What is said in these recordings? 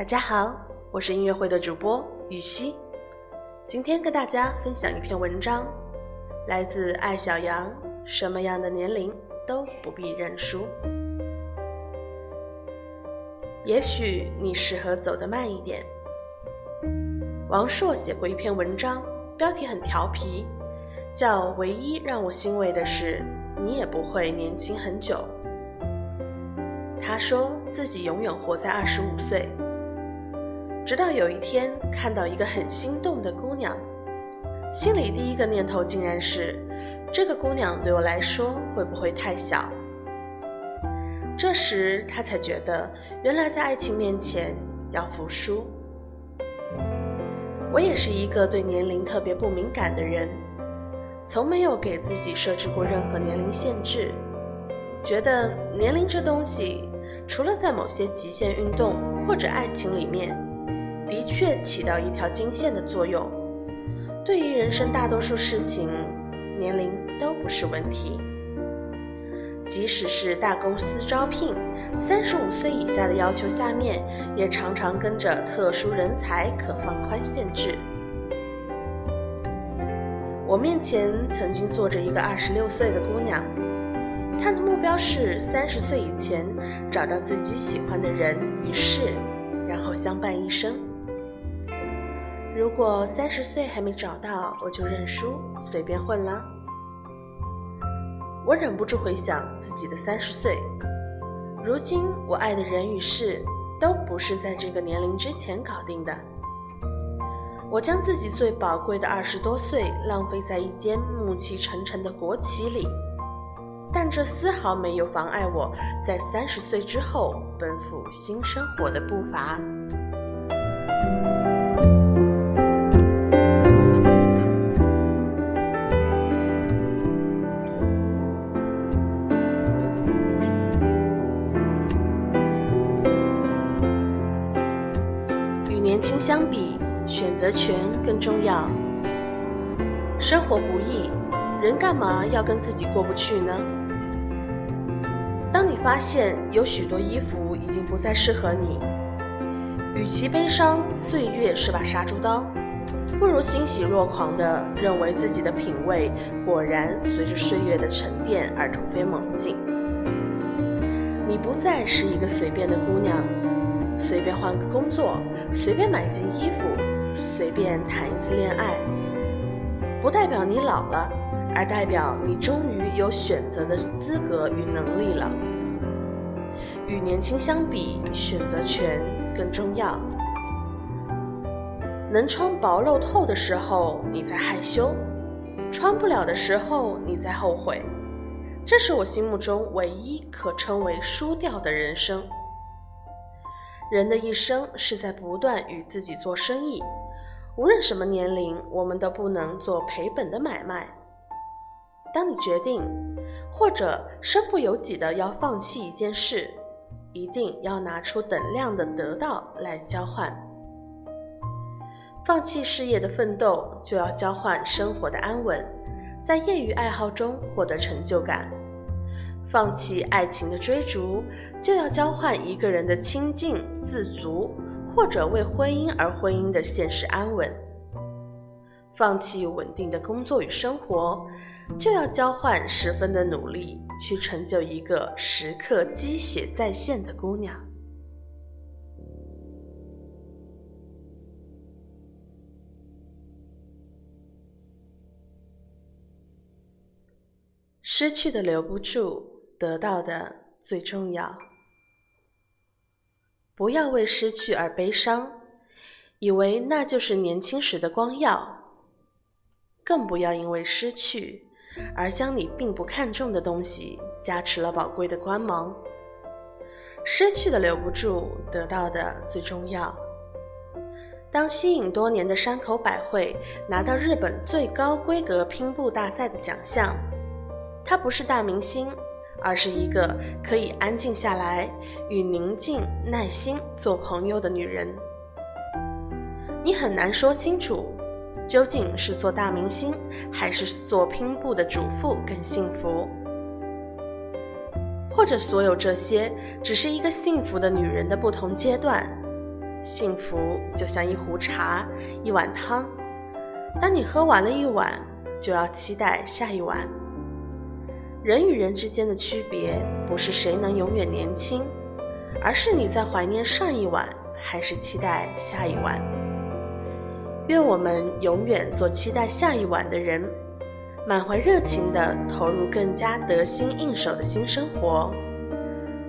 大家好，我是音乐会的主播雨熙，今天跟大家分享一篇文章，来自艾小羊。什么样的年龄都不必认输。也许你适合走得慢一点。王朔写过一篇文章，标题很调皮，叫《唯一让我欣慰的是，你也不会年轻很久》。他说自己永远活在二十五岁，直到有一天看到一个很心动的姑娘，心里第一个念头竟然是：这个姑娘对我来说会不会太小？这时他才觉得，原来在爱情面前要服输。我也是一个对年龄特别不敏感的人，从没有给自己设置过任何年龄限制，觉得年龄这东西。除了在某些极限运动或者爱情里面，的确起到一条金线的作用，对于人生大多数事情，年龄都不是问题。即使是大公司招聘，三十五岁以下的要求下面，也常常跟着特殊人才可放宽限制。我面前曾经坐着一个二十六岁的姑娘。她的目标是三十岁以前找到自己喜欢的人与事，然后相伴一生。如果三十岁还没找到，我就认输，随便混了。我忍不住回想自己的三十岁，如今我爱的人与事都不是在这个年龄之前搞定的。我将自己最宝贵的二十多岁浪费在一间暮气沉沉的国企里。但这丝毫没有妨碍我在三十岁之后奔赴新生活的步伐。相比，选择权更重要。生活不易，人干嘛要跟自己过不去呢？当你发现有许多衣服已经不再适合你，与其悲伤岁月是把杀猪刀，不如欣喜若狂地认为自己的品味果然随着岁月的沉淀而突飞猛进。你不再是一个随便的姑娘，随便换个工作，随便买件衣服，随便谈一次恋爱，不代表你老了。而代表你终于有选择的资格与能力了。与年轻相比，选择权更重要。能穿薄露透的时候，你在害羞；穿不了的时候，你在后悔。这是我心目中唯一可称为输掉的人生。人的一生是在不断与自己做生意，无论什么年龄，我们都不能做赔本的买卖。当你决定，或者身不由己的要放弃一件事，一定要拿出等量的得到来交换。放弃事业的奋斗，就要交换生活的安稳，在业余爱好中获得成就感；放弃爱情的追逐，就要交换一个人的清静自足，或者为婚姻而婚姻的现实安稳；放弃稳定的工作与生活。就要交换十分的努力，去成就一个时刻积血在线的姑娘。失去的留不住，得到的最重要。不要为失去而悲伤，以为那就是年轻时的光耀。更不要因为失去。而将你并不看重的东西加持了宝贵的光芒。失去的留不住，得到的最重要。当吸引多年的山口百惠拿到日本最高规格拼布大赛的奖项，她不是大明星，而是一个可以安静下来与宁静耐心做朋友的女人。你很难说清楚。究竟是做大明星，还是做拼布的主妇更幸福？或者所有这些只是一个幸福的女人的不同阶段？幸福就像一壶茶，一碗汤。当你喝完了一碗，就要期待下一碗。人与人之间的区别，不是谁能永远年轻，而是你在怀念上一晚，还是期待下一晚。愿我们永远做期待下一晚的人，满怀热情地投入更加得心应手的新生活。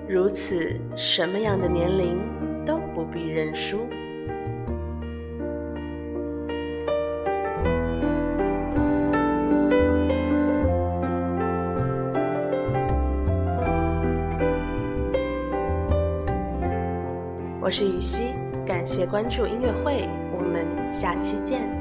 如此，什么样的年龄都不必认输。我是雨熙，感谢关注音乐会，我们下期见。